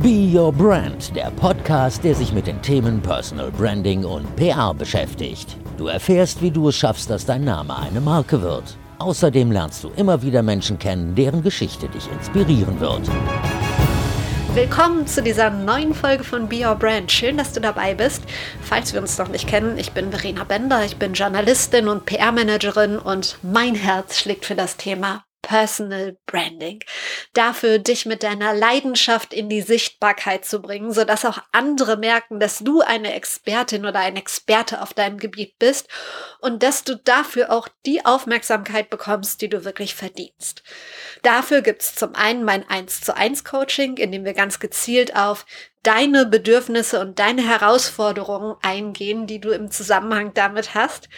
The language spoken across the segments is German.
Be Your Brand, der Podcast, der sich mit den Themen Personal Branding und PR beschäftigt. Du erfährst, wie du es schaffst, dass dein Name eine Marke wird. Außerdem lernst du immer wieder Menschen kennen, deren Geschichte dich inspirieren wird. Willkommen zu dieser neuen Folge von Be Your Brand. Schön, dass du dabei bist. Falls wir uns noch nicht kennen, ich bin Verena Bender, ich bin Journalistin und PR-Managerin und mein Herz schlägt für das Thema Personal Branding. Dafür, dich mit deiner Leidenschaft in die Sichtbarkeit zu bringen, sodass auch andere merken, dass du eine Expertin oder ein Experte auf deinem Gebiet bist und dass du dafür auch die Aufmerksamkeit bekommst, die du wirklich verdienst. Dafür gibt's zum einen mein 1 zu 1 Coaching, in dem wir ganz gezielt auf deine Bedürfnisse und deine Herausforderungen eingehen, die du im Zusammenhang damit hast.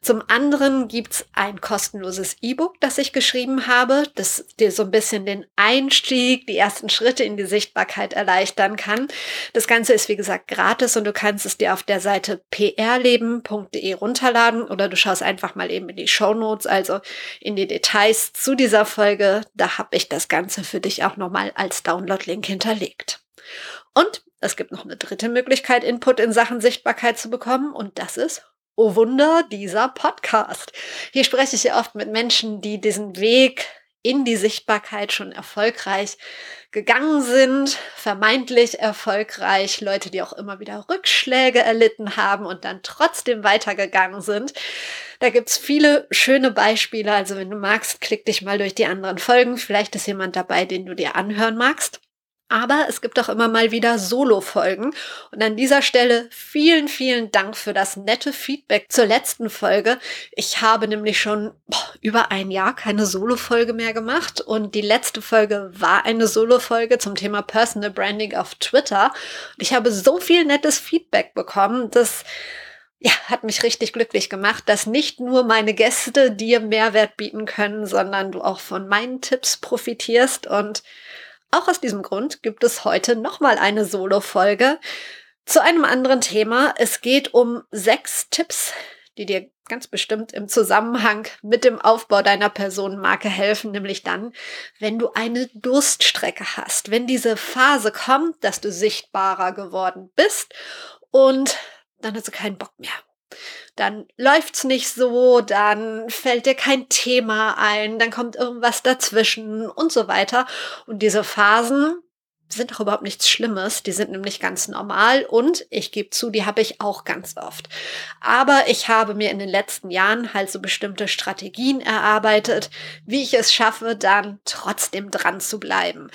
Zum anderen gibt's ein kostenloses E-Book, das ich geschrieben habe, das dir so ein bisschen den Einstieg, die ersten Schritte in die Sichtbarkeit erleichtern kann. Das Ganze ist, wie gesagt, gratis und du kannst es dir auf der Seite prleben.de runterladen oder du schaust einfach mal eben in die Show Notes, also in die Details zu dieser Folge. Da habe ich das Ganze für dich auch nochmal als Download-Link hinterlegt. Und es gibt noch eine dritte Möglichkeit, Input in Sachen Sichtbarkeit zu bekommen und das ist Oh Wunder, dieser Podcast. Hier spreche ich ja oft mit Menschen, die diesen Weg in die Sichtbarkeit schon erfolgreich gegangen sind, vermeintlich erfolgreich, Leute, die auch immer wieder Rückschläge erlitten haben und dann trotzdem weitergegangen sind. Da gibt's viele schöne Beispiele. Also wenn du magst, klick dich mal durch die anderen Folgen. Vielleicht ist jemand dabei, den du dir anhören magst. Aber es gibt auch immer mal wieder Solo-Folgen. Und an dieser Stelle vielen, vielen Dank für das nette Feedback zur letzten Folge. Ich habe nämlich schon boah, über ein Jahr keine Solo-Folge mehr gemacht. Und die letzte Folge war eine Solo-Folge zum Thema Personal Branding auf Twitter. Und ich habe so viel nettes Feedback bekommen, dass ja, hat mich richtig glücklich gemacht, dass nicht nur meine Gäste dir Mehrwert bieten können, sondern du auch von meinen Tipps profitierst und auch aus diesem Grund gibt es heute nochmal eine Solo-Folge zu einem anderen Thema. Es geht um sechs Tipps, die dir ganz bestimmt im Zusammenhang mit dem Aufbau deiner Personenmarke helfen, nämlich dann, wenn du eine Durststrecke hast, wenn diese Phase kommt, dass du sichtbarer geworden bist und dann hast du keinen Bock mehr dann läuft's nicht so, dann fällt dir kein Thema ein, dann kommt irgendwas dazwischen und so weiter. Und diese Phasen sind doch überhaupt nichts Schlimmes, die sind nämlich ganz normal und ich gebe zu, die habe ich auch ganz oft. Aber ich habe mir in den letzten Jahren halt so bestimmte Strategien erarbeitet, wie ich es schaffe, dann trotzdem dran zu bleiben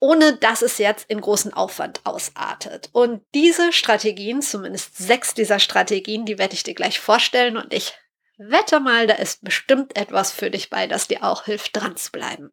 ohne dass es jetzt in großen Aufwand ausartet. Und diese Strategien, zumindest sechs dieser Strategien, die werde ich dir gleich vorstellen und ich wette mal, da ist bestimmt etwas für dich bei, das dir auch hilft, dran zu bleiben.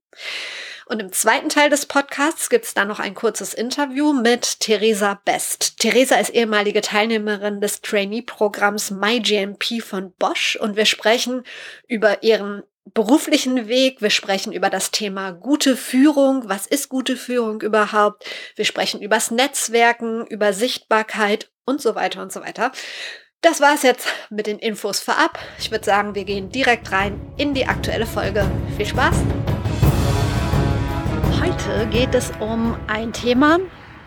Und im zweiten Teil des Podcasts gibt es dann noch ein kurzes Interview mit Theresa Best. Theresa ist ehemalige Teilnehmerin des Trainee-Programms MyGMP von Bosch und wir sprechen über ihren beruflichen Weg. Wir sprechen über das Thema gute Führung. Was ist gute Führung überhaupt? Wir sprechen übers Netzwerken, über Sichtbarkeit und so weiter und so weiter. Das war's jetzt mit den Infos vorab. Ich würde sagen, wir gehen direkt rein in die aktuelle Folge. Viel Spaß! Heute geht es um ein Thema,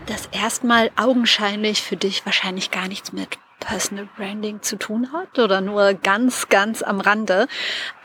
das erstmal augenscheinlich für dich wahrscheinlich gar nichts mit Personal Branding zu tun hat oder nur ganz, ganz am Rande.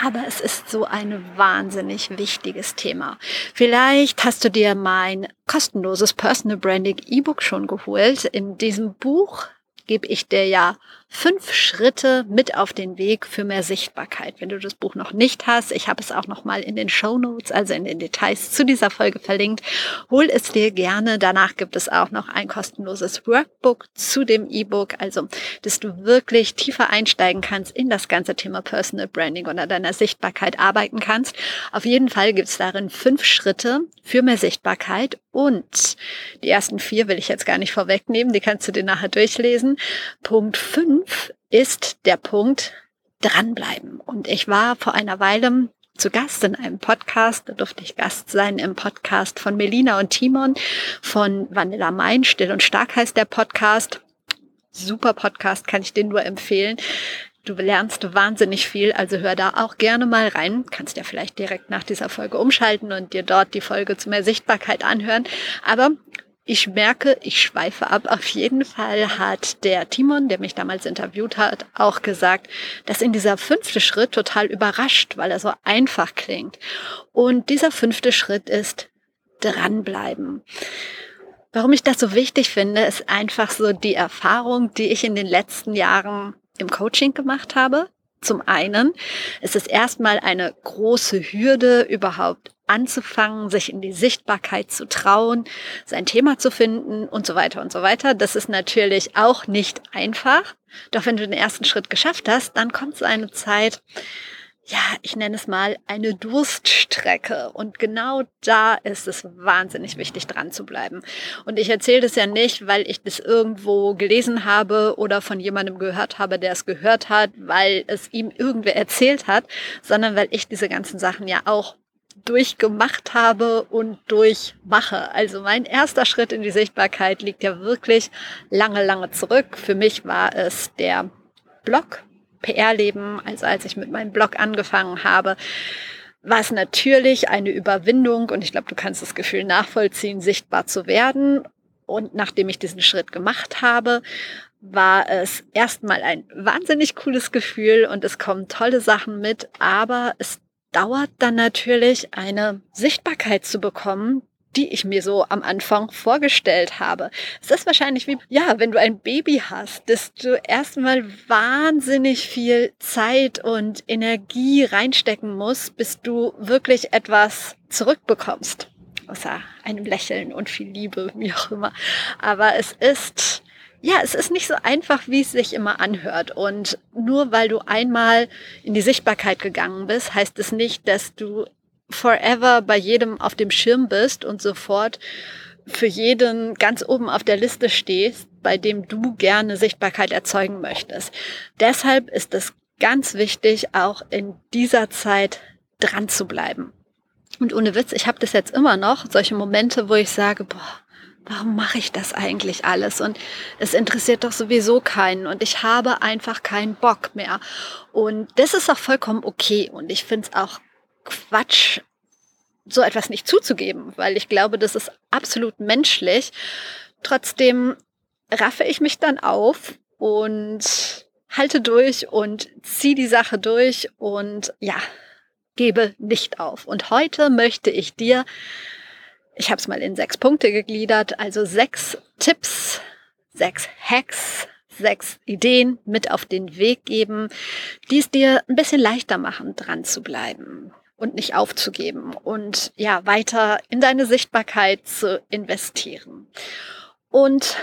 Aber es ist so ein wahnsinnig wichtiges Thema. Vielleicht hast du dir mein kostenloses Personal Branding E-Book schon geholt. In diesem Buch gebe ich dir ja fünf Schritte mit auf den Weg für mehr Sichtbarkeit. Wenn du das Buch noch nicht hast, ich habe es auch noch mal in den Show Notes, also in den Details zu dieser Folge verlinkt. Hol es dir gerne. Danach gibt es auch noch ein kostenloses Workbook zu dem E-Book, also dass du wirklich tiefer einsteigen kannst in das ganze Thema Personal Branding und an deiner Sichtbarkeit arbeiten kannst. Auf jeden Fall gibt es darin fünf Schritte für mehr Sichtbarkeit und die ersten vier will ich jetzt gar nicht vorwegnehmen, die kannst du dir nachher durchlesen. Punkt fünf fünf ist der Punkt dranbleiben. Und ich war vor einer Weile zu Gast in einem Podcast. Da durfte ich Gast sein im Podcast von Melina und Timon von Vanilla Main. Still und stark heißt der Podcast. Super Podcast, kann ich den nur empfehlen. Du lernst wahnsinnig viel, also hör da auch gerne mal rein. Kannst ja vielleicht direkt nach dieser Folge umschalten und dir dort die Folge zu mehr Sichtbarkeit anhören. Aber Ich merke, ich schweife ab. Auf jeden Fall hat der Timon, der mich damals interviewt hat, auch gesagt, dass in dieser fünfte Schritt total überrascht, weil er so einfach klingt. Und dieser fünfte Schritt ist dranbleiben. Warum ich das so wichtig finde, ist einfach so die Erfahrung, die ich in den letzten Jahren im Coaching gemacht habe. Zum einen ist es erstmal eine große Hürde, überhaupt anzufangen, sich in die Sichtbarkeit zu trauen, sein Thema zu finden und so weiter und so weiter. Das ist natürlich auch nicht einfach. Doch wenn du den ersten Schritt geschafft hast, dann kommt so eine Zeit, ja, ich nenne es mal eine Durststrecke. Und genau da ist es wahnsinnig wichtig, dran zu bleiben. Und ich erzähle das ja nicht, weil ich das irgendwo gelesen habe oder von jemandem gehört habe, der es gehört hat, weil es ihm irgendwer erzählt hat, sondern weil ich diese ganzen Sachen ja auch durchgemacht habe und durchmache. Also mein erster Schritt in die Sichtbarkeit liegt ja wirklich lange, lange zurück. Für mich war es der Blog, PR-Leben, also als ich mit meinem Blog angefangen habe, war es natürlich eine Überwindung und ich glaube, du kannst das Gefühl nachvollziehen, sichtbar zu werden. Und nachdem ich diesen Schritt gemacht habe, war es erstmal ein wahnsinnig cooles Gefühl und es kommen tolle Sachen mit, aber es dauert dann natürlich eine Sichtbarkeit zu bekommen, die ich mir so am Anfang vorgestellt habe. Es ist wahrscheinlich wie, ja, wenn du ein Baby hast, dass du erstmal wahnsinnig viel Zeit und Energie reinstecken musst, bis du wirklich etwas zurückbekommst. Außer einem Lächeln und viel Liebe, wie auch immer. Aber es ist, ja, es ist nicht so einfach, wie es sich immer anhört. Und nur weil du einmal in die Sichtbarkeit gegangen bist, heißt es nicht, dass du forever bei jedem auf dem Schirm bist und sofort für jeden ganz oben auf der Liste stehst, bei dem du gerne Sichtbarkeit erzeugen möchtest. Deshalb ist es ganz wichtig, auch in dieser Zeit dran zu bleiben. Und ohne Witz, ich habe das jetzt immer noch, solche Momente, wo ich sage, boah, warum mache ich das eigentlich alles? Und es interessiert doch sowieso keinen und ich habe einfach keinen Bock mehr. Und das ist auch vollkommen okay und ich finde es auch Quatsch, so etwas nicht zuzugeben, weil ich glaube, das ist absolut menschlich. Trotzdem raffe ich mich dann auf und halte durch und ziehe die Sache durch und ja, gebe nicht auf. Und heute möchte ich dir, ich habe es mal in sechs Punkte gegliedert, also sechs Tipps, sechs Hacks, sechs Ideen mit auf den Weg geben, die es dir ein bisschen leichter machen, dran zu bleiben und nicht aufzugeben und ja, weiter in deine Sichtbarkeit zu investieren. Und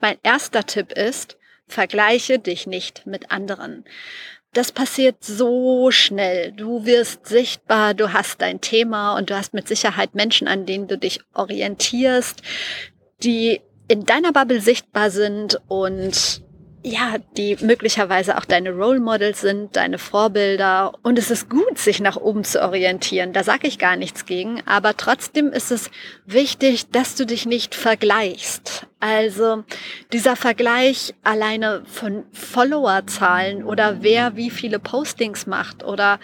mein erster Tipp ist, vergleiche dich nicht mit anderen. Das passiert so schnell. Du wirst sichtbar, du hast dein Thema und du hast mit Sicherheit Menschen, an denen du dich orientierst, die in deiner Bubble sichtbar sind und ja, die möglicherweise auch deine Role Models sind, deine Vorbilder. Und es ist gut, sich nach oben zu orientieren. Da sage ich gar nichts gegen. Aber trotzdem ist es wichtig, dass du dich nicht vergleichst. Also dieser Vergleich alleine von Followerzahlen oder wer wie viele Postings macht oder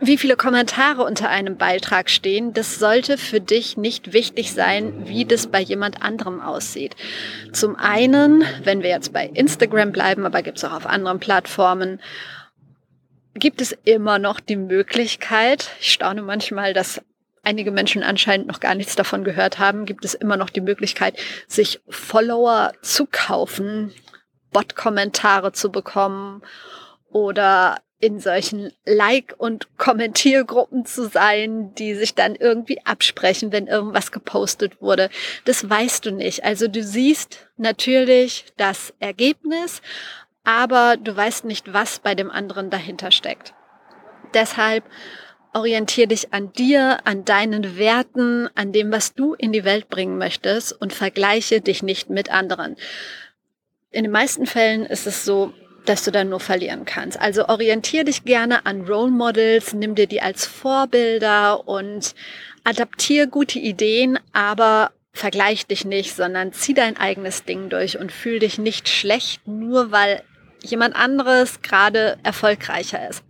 wie viele Kommentare unter einem Beitrag stehen, das sollte für dich nicht wichtig sein, wie das bei jemand anderem aussieht. Zum einen, wenn wir jetzt bei Instagram bleiben, aber gibt es auch auf anderen Plattformen, gibt es immer noch die Möglichkeit, ich staune manchmal, dass einige Menschen anscheinend noch gar nichts davon gehört haben, gibt es immer noch die Möglichkeit, sich Follower zu kaufen, Bot-Kommentare zu bekommen oder in solchen Like- und Kommentiergruppen zu sein, die sich dann irgendwie absprechen, wenn irgendwas gepostet wurde. Das weißt du nicht. Also du siehst natürlich das Ergebnis, aber du weißt nicht, was bei dem anderen dahinter steckt. Deshalb orientier dich an dir, an deinen Werten, an dem, was du in die Welt bringen möchtest und vergleiche dich nicht mit anderen. In den meisten Fällen ist es so, dass du dann nur verlieren kannst. Also orientier dich gerne an Role Models, nimm dir die als Vorbilder und adaptier gute Ideen, aber vergleich dich nicht, sondern zieh dein eigenes Ding durch und fühl dich nicht schlecht, nur weil jemand anderes gerade erfolgreicher ist.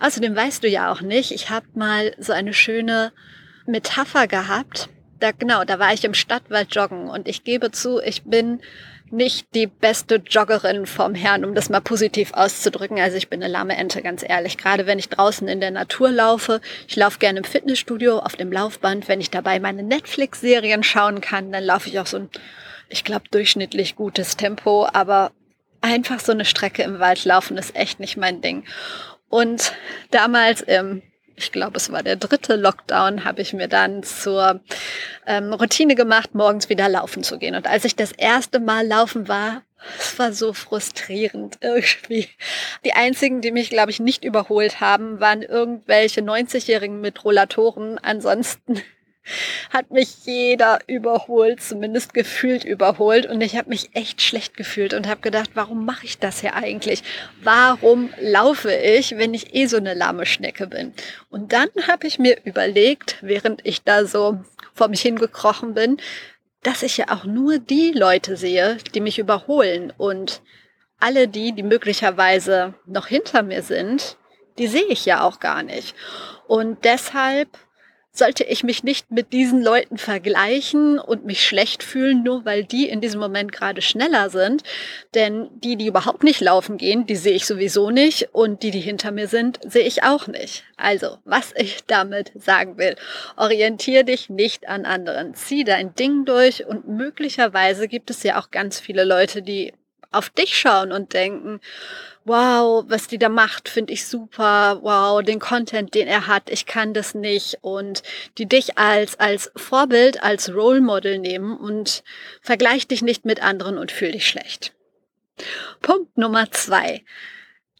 Außerdem weißt du ja auch nicht, ich habe mal so eine schöne Metapher gehabt. Da genau, da war ich im Stadtwald joggen und ich gebe zu, ich bin nicht die beste Joggerin vom Herrn, um das mal positiv auszudrücken. Also ich bin eine lahme Ente, ganz ehrlich. Gerade wenn ich draußen in der Natur laufe. Ich laufe gerne im Fitnessstudio auf dem Laufband. Wenn ich dabei meine Netflix-Serien schauen kann, dann laufe ich auch so ein, ich glaube, durchschnittlich gutes Tempo. Aber einfach so eine Strecke im Wald laufen ist echt nicht mein Ding. Und damals im ich glaube, es war der dritte Lockdown, habe ich mir dann zur ähm, Routine gemacht, morgens wieder laufen zu gehen. Und als ich das erste Mal laufen war, es war so frustrierend irgendwie. Die einzigen, die mich, glaube ich, nicht überholt haben, waren irgendwelche 90-Jährigen mit Rollatoren. Ansonsten hat mich jeder überholt, zumindest gefühlt überholt. Und ich habe mich echt schlecht gefühlt und habe gedacht, warum mache ich das hier eigentlich? Warum laufe ich, wenn ich eh so eine lahme Schnecke bin? Und dann habe ich mir überlegt, während ich da so vor mich hingekrochen bin, dass ich ja auch nur die Leute sehe, die mich überholen. Und alle die, die möglicherweise noch hinter mir sind, die sehe ich ja auch gar nicht. Und deshalb sollte ich mich nicht mit diesen Leuten vergleichen und mich schlecht fühlen, nur weil die in diesem Moment gerade schneller sind. Denn die, die überhaupt nicht laufen gehen, die sehe ich sowieso nicht und die, die hinter mir sind, sehe ich auch nicht. Also, was ich damit sagen will, orientier dich nicht an anderen. Zieh dein Ding durch und möglicherweise gibt es ja auch ganz viele Leute, die auf dich schauen und denken, wow, was die da macht, finde ich super, wow, den Content, den er hat, ich kann das nicht und die dich als, als Vorbild, als Role Model nehmen und vergleich dich nicht mit anderen und fühl dich schlecht. Punkt Nummer zwei.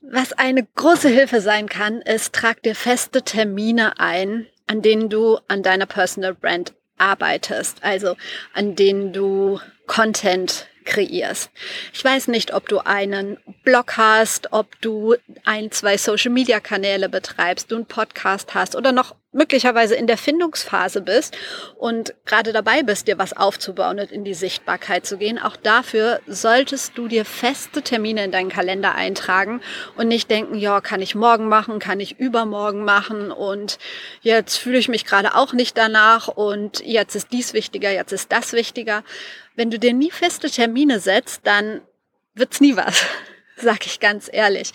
Was eine große Hilfe sein kann, ist, trag dir feste Termine ein, an denen du an deiner Personal Brand arbeitest, also an denen du Content kreierst. Ich weiß nicht, ob du einen Blog hast, ob du ein, zwei Social-Media-Kanäle betreibst, du einen Podcast hast oder noch möglicherweise in der Findungsphase bist und gerade dabei bist, dir was aufzubauen und in die Sichtbarkeit zu gehen. Auch dafür solltest du dir feste Termine in deinen Kalender eintragen und nicht denken, ja, kann ich morgen machen, kann ich übermorgen machen und jetzt fühle ich mich gerade auch nicht danach und jetzt ist dies wichtiger, jetzt ist das wichtiger, wenn du dir nie feste Termine setzt, dann wird's nie was, sag ich ganz ehrlich.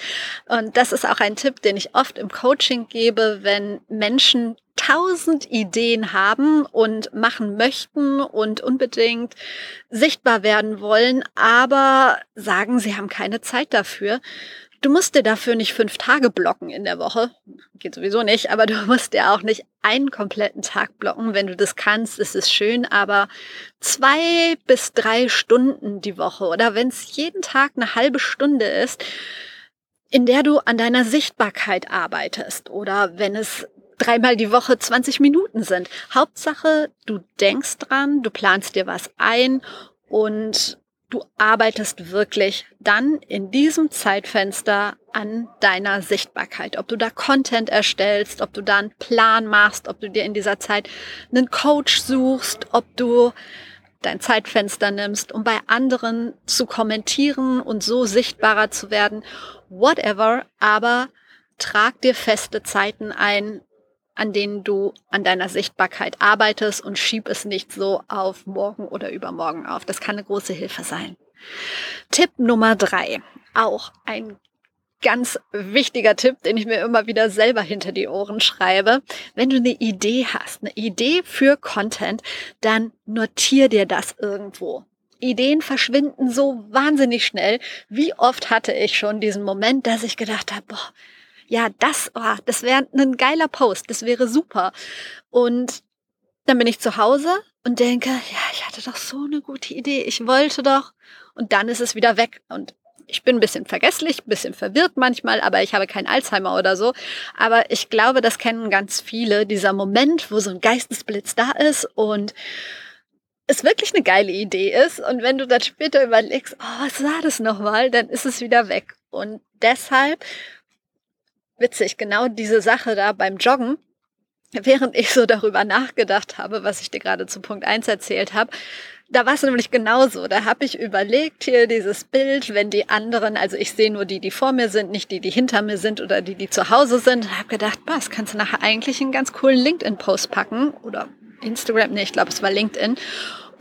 Und das ist auch ein Tipp, den ich oft im Coaching gebe, wenn Menschen tausend Ideen haben und machen möchten und unbedingt sichtbar werden wollen, aber sagen, sie haben keine Zeit dafür, Du musst dir dafür nicht fünf Tage blocken in der Woche. Geht sowieso nicht, aber du musst dir auch nicht einen kompletten Tag blocken. Wenn du das kannst, ist es schön, aber zwei bis drei Stunden die Woche oder wenn es jeden Tag eine halbe Stunde ist, in der du an deiner Sichtbarkeit arbeitest oder wenn es dreimal die Woche 20 Minuten sind. Hauptsache, du denkst dran, du planst dir was ein und du arbeitest wirklich dann in diesem Zeitfenster an deiner Sichtbarkeit. Ob du da Content erstellst, ob du da einen Plan machst, ob du dir in dieser Zeit einen Coach suchst, ob du dein Zeitfenster nimmst, um bei anderen zu kommentieren und so sichtbarer zu werden. Whatever, aber trag dir feste Zeiten ein, an denen du an deiner Sichtbarkeit arbeitest und schieb es nicht so auf morgen oder übermorgen auf. Das kann eine große Hilfe sein. Tipp Nummer drei. Auch ein ganz wichtiger Tipp, den ich mir immer wieder selber hinter die Ohren schreibe. Wenn du eine Idee hast, eine Idee für Content, dann notier dir das irgendwo. Ideen verschwinden so wahnsinnig schnell. Wie oft hatte ich schon diesen Moment, dass ich gedacht habe, boah, ja, das, oh, das wäre ein geiler Post, das wäre super. Und dann bin ich zu Hause und denke, ja, ich hatte doch so eine gute Idee, ich wollte doch. Und dann ist es wieder weg. Und ich bin ein bisschen vergesslich, ein bisschen verwirrt manchmal, aber ich habe kein Alzheimer oder so. Aber ich glaube, das kennen ganz viele, dieser Moment, wo so ein Geistesblitz da ist und es wirklich eine geile Idee ist. Und wenn du dann später überlegst, oh, was war das nochmal, dann ist es wieder weg. Und deshalb witzig, genau diese Sache da beim Joggen, während ich so darüber nachgedacht habe, was ich dir gerade zu Punkt 1 erzählt habe, da war es nämlich genauso. Da habe ich überlegt, hier dieses Bild, wenn die anderen, also ich sehe nur die, die vor mir sind, nicht die, die hinter mir sind oder die, die zu Hause sind, habe gedacht, was, kannst du nachher eigentlich einen ganz coolen LinkedIn-Post packen? Oder Instagram, nee, ich glaube, es war LinkedIn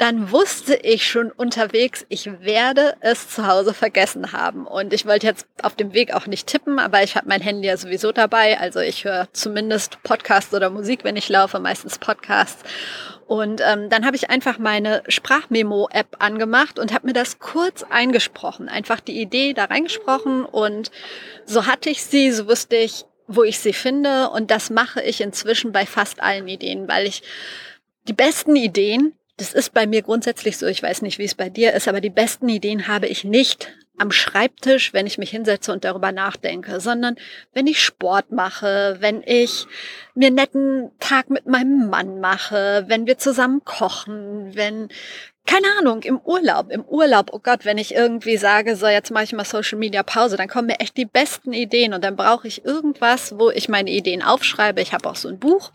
dann wusste ich schon unterwegs, ich werde es zu Hause vergessen haben. Und ich wollte jetzt auf dem Weg auch nicht tippen, aber ich habe mein Handy ja sowieso dabei. Also ich höre zumindest Podcasts oder Musik, wenn ich laufe, meistens Podcasts. Und ähm, dann habe ich einfach meine Sprachmemo-App angemacht und habe mir das kurz eingesprochen. Einfach die Idee da reingesprochen und so hatte ich sie, so wusste ich, wo ich sie finde. Und das mache ich inzwischen bei fast allen Ideen, weil ich die besten Ideen das ist bei mir grundsätzlich so. Ich weiß nicht, wie es bei dir ist, aber die besten Ideen habe ich nicht am Schreibtisch, wenn ich mich hinsetze und darüber nachdenke, sondern wenn ich Sport mache, wenn ich mir einen netten Tag mit meinem Mann mache, wenn wir zusammen kochen, wenn, keine Ahnung, im Urlaub, im Urlaub, oh Gott, wenn ich irgendwie sage, so jetzt mache ich mal Social Media Pause, dann kommen mir echt die besten Ideen und dann brauche ich irgendwas, wo ich meine Ideen aufschreibe. Ich habe auch so ein Buch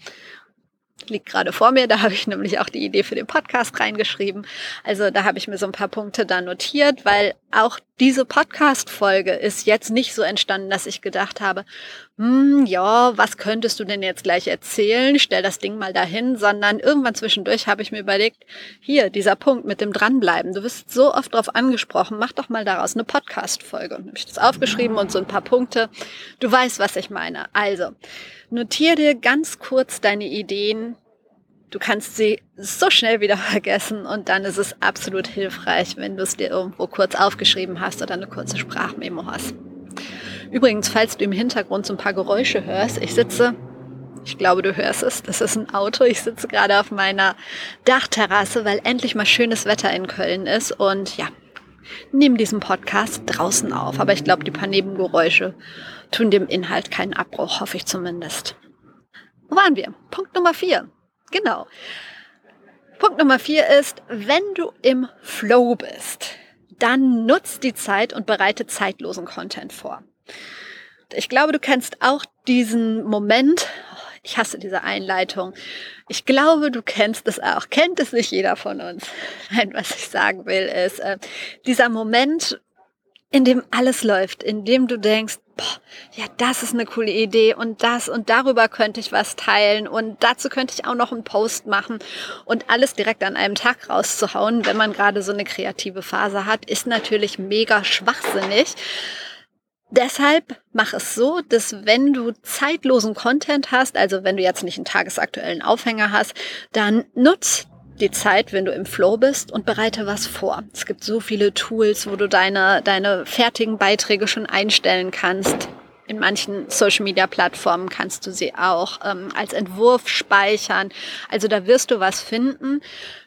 liegt gerade vor mir. Da habe ich nämlich auch die Idee für den Podcast reingeschrieben. Also da habe ich mir so ein paar Punkte da notiert, weil auch diese Podcast-Folge ist jetzt nicht so entstanden, dass ich gedacht habe, hm, ja, was könntest du denn jetzt gleich erzählen? Stell das Ding mal dahin, sondern irgendwann zwischendurch habe ich mir überlegt, hier, dieser Punkt mit dem Dranbleiben. Du wirst so oft drauf angesprochen, mach doch mal daraus eine Podcast-Folge. Und habe ich das aufgeschrieben und so ein paar Punkte. Du weißt, was ich meine. Also, notier dir ganz kurz deine Ideen, Du kannst sie so schnell wieder vergessen und dann ist es absolut hilfreich, wenn du es dir irgendwo kurz aufgeschrieben hast oder eine kurze Sprachmemo hast. Übrigens, falls du im Hintergrund so ein paar Geräusche hörst, ich sitze, ich glaube, du hörst es, das ist ein Auto. Ich sitze gerade auf meiner Dachterrasse, weil endlich mal schönes Wetter in Köln ist und ja, nehme diesen Podcast draußen auf. Aber ich glaube, die paar Nebengeräusche tun dem Inhalt keinen Abbruch, hoffe ich zumindest. Wo waren wir? Punkt Nummer vier. Genau. Punkt Nummer vier ist, wenn du im Flow bist, dann nutzt die Zeit und bereite zeitlosen Content vor. Ich glaube, du kennst auch diesen Moment. Ich hasse diese Einleitung. Ich glaube, du kennst es auch. Kennt es nicht jeder von uns? Nein, was ich sagen will, ist äh, dieser Moment, in dem alles läuft, in dem du denkst, boah, ja, das ist eine coole Idee und das und darüber könnte ich was teilen und dazu könnte ich auch noch einen Post machen und alles direkt an einem Tag rauszuhauen, wenn man gerade so eine kreative Phase hat, ist natürlich mega schwachsinnig. Deshalb mach es so, dass wenn du zeitlosen Content hast, also wenn du jetzt nicht einen tagesaktuellen Aufhänger hast, dann nutz die Zeit, wenn du im Flow bist und bereite was vor. Es gibt so viele Tools, wo du deine, deine fertigen Beiträge schon einstellen kannst. In manchen Social-Media-Plattformen kannst du sie auch ähm, als Entwurf speichern. Also da wirst du was finden.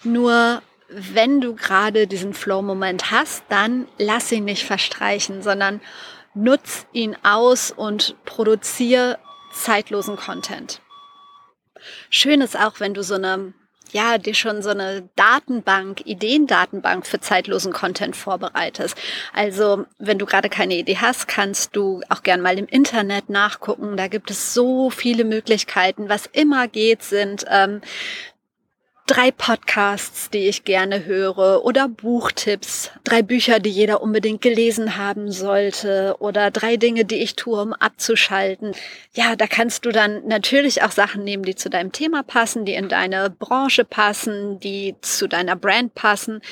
Nur wenn du gerade diesen Flow-Moment hast, dann lass ihn nicht verstreichen, sondern nutz ihn aus und produziere zeitlosen Content. Schön ist auch, wenn du so eine ja, dir schon so eine Datenbank, Ideendatenbank für zeitlosen Content vorbereitest. Also, wenn du gerade keine Idee hast, kannst du auch gern mal im Internet nachgucken. Da gibt es so viele Möglichkeiten. Was immer geht, sind ähm, drei Podcasts, die ich gerne höre oder Buchtipps, drei Bücher, die jeder unbedingt gelesen haben sollte oder drei Dinge, die ich tue, um abzuschalten. Ja, da kannst du dann natürlich auch Sachen nehmen, die zu deinem Thema passen, die in deine Branche passen, die zu deiner Brand passen.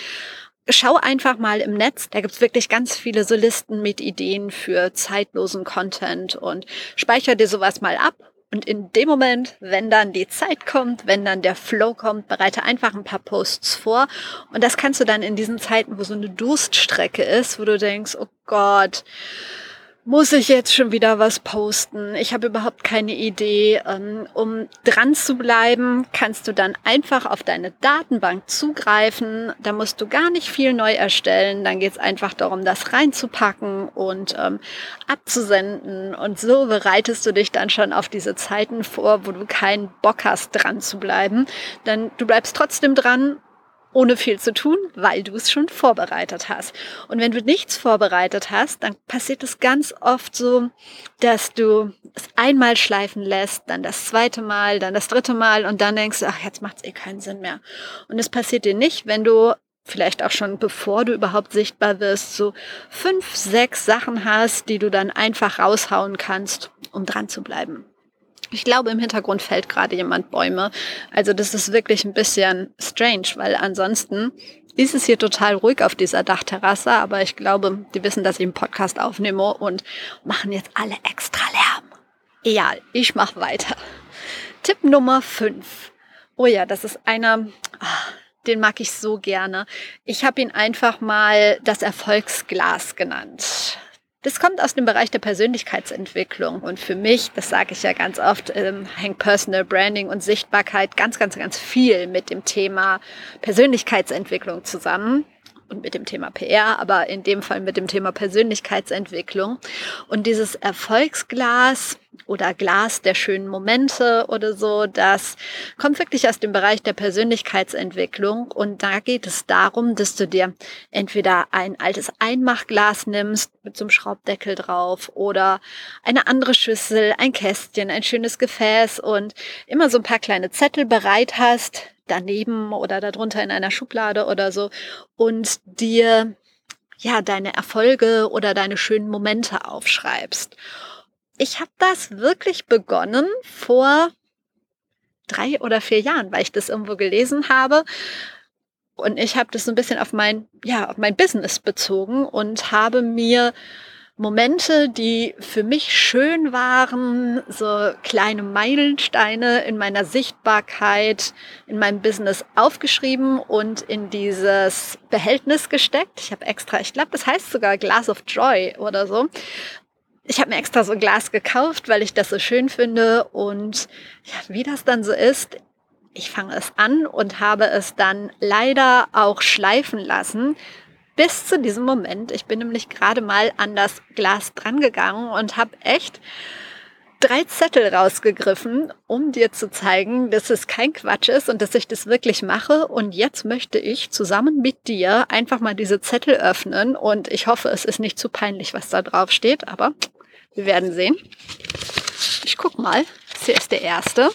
Schau einfach mal im Netz, da gibt's wirklich ganz viele so Listen mit Ideen für zeitlosen Content und speicher dir sowas mal ab und in dem Moment, wenn dann die Zeit kommt, wenn dann der Flow kommt, bereite einfach ein paar Posts vor. Und das kannst du dann in diesen Zeiten, wo so eine Durststrecke ist, wo du denkst, oh Gott, muss ich jetzt schon wieder was posten? Ich habe überhaupt keine Idee. Ähm, um dran zu bleiben, kannst du dann einfach auf deine Datenbank zugreifen. Da musst du gar nicht viel neu erstellen. Dann geht es einfach darum, das reinzupacken und ähm, abzusenden. Und so bereitest du dich dann schon auf diese Zeiten vor, wo du keinen Bock hast, dran zu bleiben. Denn du bleibst trotzdem dran ohne viel zu tun, weil du es schon vorbereitet hast. Und wenn du nichts vorbereitet hast, dann passiert es ganz oft so, dass du es einmal schleifen lässt, dann das zweite Mal, dann das dritte Mal und dann denkst du, ach, jetzt macht es eh keinen Sinn mehr. Und es passiert dir nicht, wenn du vielleicht auch schon bevor du überhaupt sichtbar wirst, so fünf, sechs Sachen hast, die du dann einfach raushauen kannst, um dran zu bleiben. Ich glaube, im Hintergrund fällt gerade jemand Bäume. Also das ist wirklich ein bisschen strange, weil ansonsten ist es hier total ruhig auf dieser Dachterrasse, aber ich glaube, die wissen, dass ich einen Podcast aufnehme und machen jetzt alle extra Lärm. Egal, ich mache weiter. Tipp Nummer 5. Oh ja, das ist einer, ah, den mag ich so gerne. Ich habe ihn einfach mal das Erfolgsglas genannt. Das kommt aus dem Bereich der Persönlichkeitsentwicklung. Und für mich, das sage ich ja ganz oft, ähm, hängt Personal Branding und Sichtbarkeit ganz, ganz, ganz viel mit dem Thema Persönlichkeitsentwicklung zusammen und mit dem Thema PR, aber in dem Fall mit dem Thema Persönlichkeitsentwicklung. Und dieses Erfolgsglas oder Glas der schönen Momente oder so, das kommt wirklich aus dem Bereich der Persönlichkeitsentwicklung. Und da geht es darum, dass du dir entweder ein altes Einmachglas nimmst mit so einem Schraubdeckel drauf oder eine andere Schüssel, ein Kästchen, ein schönes Gefäß und immer so ein paar kleine Zettel bereit hast, daneben oder darunter in einer Schublade oder so und dir ja deine Erfolge oder deine schönen Momente aufschreibst. Ich habe das wirklich begonnen vor drei oder vier Jahren, weil ich das irgendwo gelesen habe. Und ich habe das so ein bisschen auf mein, ja, auf mein Business bezogen und habe mir Momente, die für mich schön waren, so kleine Meilensteine in meiner Sichtbarkeit, in meinem Business aufgeschrieben und in dieses Behältnis gesteckt. Ich habe extra, ich glaube, das heißt sogar Glass of Joy oder so. Ich habe mir extra so ein Glas gekauft, weil ich das so schön finde. Und ja, wie das dann so ist, ich fange es an und habe es dann leider auch schleifen lassen, bis zu diesem Moment. Ich bin nämlich gerade mal an das Glas drangegangen und habe echt drei Zettel rausgegriffen, um dir zu zeigen, dass es kein Quatsch ist und dass ich das wirklich mache. Und jetzt möchte ich zusammen mit dir einfach mal diese Zettel öffnen und ich hoffe, es ist nicht zu peinlich, was da drauf steht, aber wir werden sehen. Ich guck mal. Hier ist der erste.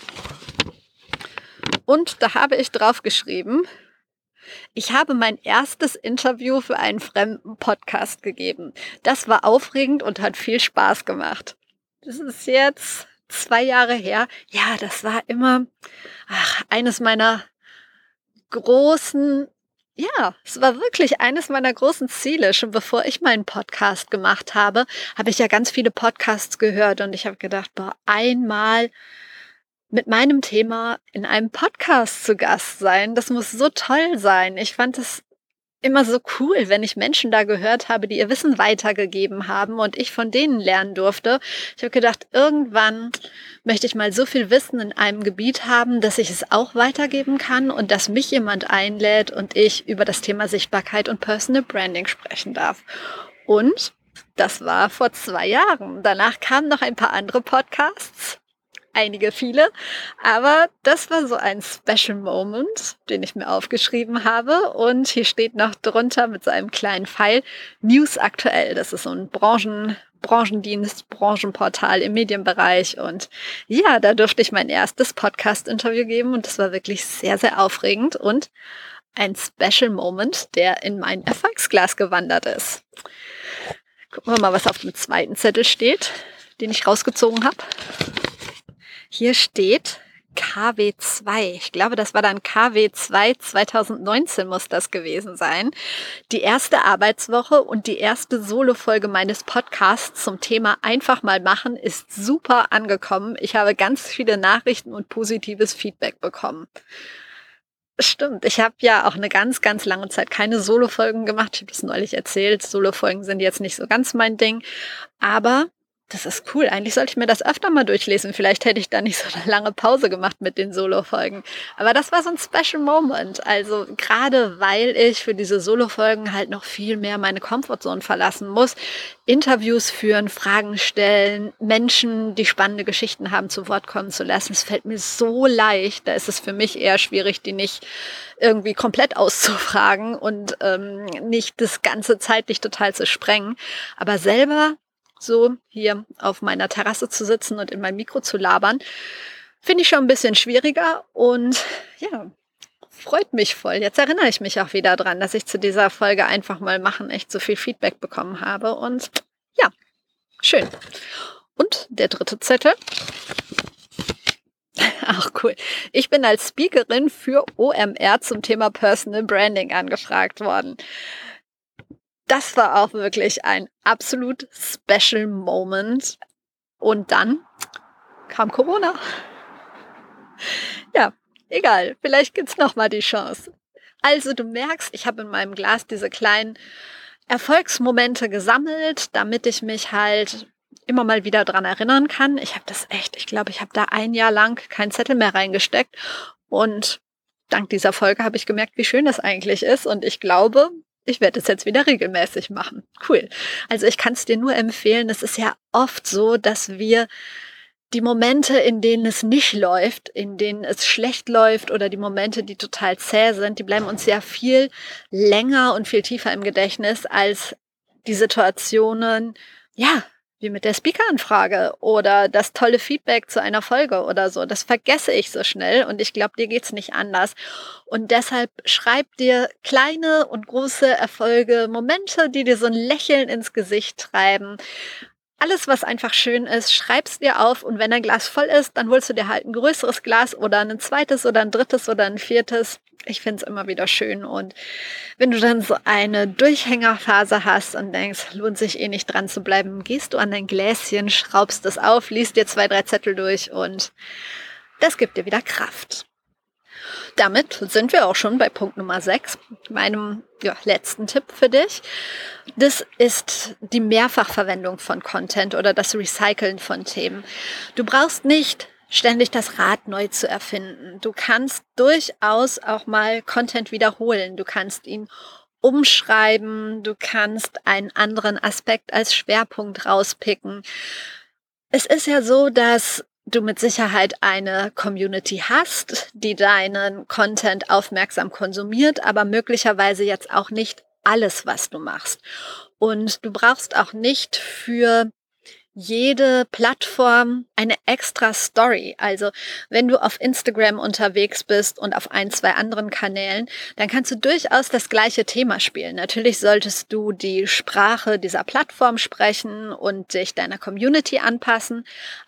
Und da habe ich drauf geschrieben, ich habe mein erstes Interview für einen fremden Podcast gegeben. Das war aufregend und hat viel Spaß gemacht. Das ist jetzt zwei Jahre her. Ja, das war immer ach, eines meiner großen ja, es war wirklich eines meiner großen Ziele. Schon bevor ich meinen Podcast gemacht habe, habe ich ja ganz viele Podcasts gehört und ich habe gedacht, boah, einmal mit meinem Thema in einem Podcast zu Gast sein. Das muss so toll sein. Ich fand es immer so cool, wenn ich Menschen da gehört habe, die ihr Wissen weitergegeben haben und ich von denen lernen durfte. Ich habe gedacht, irgendwann möchte ich mal so viel Wissen in einem Gebiet haben, dass ich es auch weitergeben kann und dass mich jemand einlädt und ich über das Thema Sichtbarkeit und Personal Branding sprechen darf. Und das war vor zwei Jahren. Danach kamen noch ein paar andere Podcasts einige, viele. Aber das war so ein Special Moment, den ich mir aufgeschrieben habe. Und hier steht noch drunter mit so einem kleinen Pfeil News aktuell. Das ist so ein Branchen, Branchendienst, Branchenportal im Medienbereich. Und ja, da durfte ich mein erstes Podcast-Interview geben und das war wirklich sehr, sehr aufregend und ein Special Moment, der in mein Erfolgsglas gewandert ist. Gucken wir mal, was auf dem zweiten Zettel steht, den ich rausgezogen habe. Hier steht KW2. Ich glaube, das war dann KW2 2019 muss das gewesen sein. Die erste Arbeitswoche und die erste Solo-Folge meines Podcasts zum Thema einfach mal machen ist super angekommen. Ich habe ganz viele Nachrichten und positives Feedback bekommen. Stimmt, ich habe ja auch eine ganz, ganz lange Zeit keine Solo-Folgen gemacht. Ich habe das neulich erzählt. Solo-Folgen sind jetzt nicht so ganz mein Ding. Aber das ist cool. Eigentlich sollte ich mir das öfter mal durchlesen. Vielleicht hätte ich da nicht so eine lange Pause gemacht mit den Solo-Folgen. Aber das war so ein Special Moment. Also gerade weil ich für diese Solo-Folgen halt noch viel mehr meine Comfortzone verlassen muss, Interviews führen, Fragen stellen, Menschen, die spannende Geschichten haben, zu Wort kommen zu lassen. Es fällt mir so leicht. Da ist es für mich eher schwierig, die nicht irgendwie komplett auszufragen und ähm, nicht das ganze zeitlich total zu sprengen. Aber selber so hier auf meiner Terrasse zu sitzen und in mein Mikro zu labern, finde ich schon ein bisschen schwieriger und ja, freut mich voll. Jetzt erinnere ich mich auch wieder dran, dass ich zu dieser Folge einfach mal machen echt so viel Feedback bekommen habe und ja, schön. Und der dritte Zettel. Ach cool. Ich bin als Speakerin für OMR zum Thema Personal Branding angefragt worden. Das war auch wirklich ein absolut special Moment. Und dann kam Corona. Ja, egal. Vielleicht gibt's noch mal die Chance. Also du merkst, ich habe in meinem Glas diese kleinen Erfolgsmomente gesammelt, damit ich mich halt immer mal wieder dran erinnern kann. Ich habe das echt, ich glaube, ich habe da ein Jahr lang keinen Zettel mehr reingesteckt und dank dieser Folge habe ich gemerkt, wie schön das eigentlich ist und ich glaube, ich werde es jetzt wieder regelmäßig machen. Cool. Also ich kann es dir nur empfehlen. Es ist ja oft so, dass wir die Momente, in denen es nicht läuft, in denen es schlecht läuft oder die Momente, die total zäh sind, die bleiben uns sehr viel länger und viel tiefer im Gedächtnis als die Situationen, ja, wie mit der Speaker-Anfrage oder das tolle Feedback zu einer Folge oder so. Das vergesse ich so schnell und ich glaube, dir geht's nicht anders. Und deshalb schreib dir kleine und große Erfolge, Momente, die dir so ein Lächeln ins Gesicht treiben alles, was einfach schön ist, schreib's dir auf und wenn dein Glas voll ist, dann holst du dir halt ein größeres Glas oder ein zweites oder ein drittes oder ein viertes. Ich finde es immer wieder schön und wenn du dann so eine Durchhängerphase hast und denkst, lohnt sich eh nicht dran zu bleiben, gehst du an dein Gläschen, schraubst es auf, liest dir zwei, drei Zettel durch und das gibt dir wieder Kraft. Damit sind wir auch schon bei Punkt Nummer 6, meinem ja, letzten Tipp für dich. Das ist die Mehrfachverwendung von Content oder das Recyceln von Themen. Du brauchst nicht ständig das Rad neu zu erfinden. Du kannst durchaus auch mal Content wiederholen. Du kannst ihn umschreiben. Du kannst einen anderen Aspekt als Schwerpunkt rauspicken. Es ist ja so, dass du mit Sicherheit eine Community hast, die deinen Content aufmerksam konsumiert, aber möglicherweise jetzt auch nicht alles, was du machst. Und du brauchst auch nicht für jede Plattform eine extra Story. Also wenn du auf Instagram unterwegs bist und auf ein, zwei anderen Kanälen, dann kannst du durchaus das gleiche Thema spielen. Natürlich solltest du die Sprache dieser Plattform sprechen und dich deiner Community anpassen,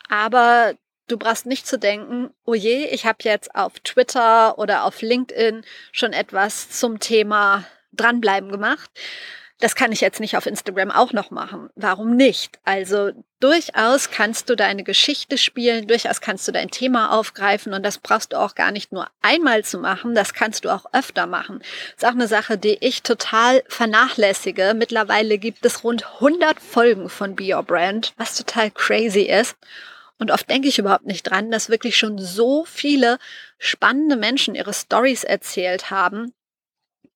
aber Du brauchst nicht zu denken, oh je, ich habe jetzt auf Twitter oder auf LinkedIn schon etwas zum Thema dranbleiben gemacht. Das kann ich jetzt nicht auf Instagram auch noch machen. Warum nicht? Also durchaus kannst du deine Geschichte spielen, durchaus kannst du dein Thema aufgreifen und das brauchst du auch gar nicht nur einmal zu machen, das kannst du auch öfter machen. Das ist auch eine Sache, die ich total vernachlässige. Mittlerweile gibt es rund 100 Folgen von Be Your Brand, was total crazy ist. Und oft denke ich überhaupt nicht dran, dass wirklich schon so viele spannende Menschen ihre Stories erzählt haben,